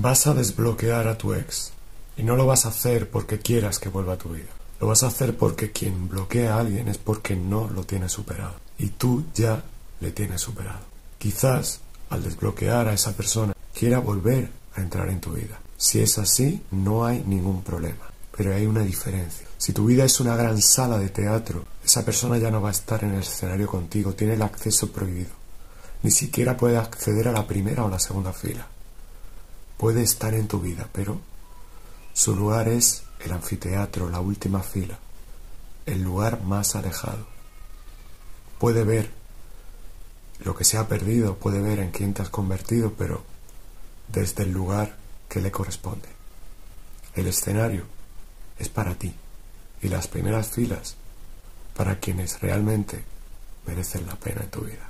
Vas a desbloquear a tu ex y no lo vas a hacer porque quieras que vuelva a tu vida. Lo vas a hacer porque quien bloquea a alguien es porque no lo tiene superado. Y tú ya le tienes superado. Quizás al desbloquear a esa persona quiera volver a entrar en tu vida. Si es así, no hay ningún problema. Pero hay una diferencia. Si tu vida es una gran sala de teatro, esa persona ya no va a estar en el escenario contigo, tiene el acceso prohibido. Ni siquiera puede acceder a la primera o la segunda fila puede estar en tu vida, pero su lugar es el anfiteatro, la última fila, el lugar más alejado. Puede ver lo que se ha perdido, puede ver en quién te has convertido, pero desde el lugar que le corresponde. El escenario es para ti y las primeras filas para quienes realmente merecen la pena en tu vida.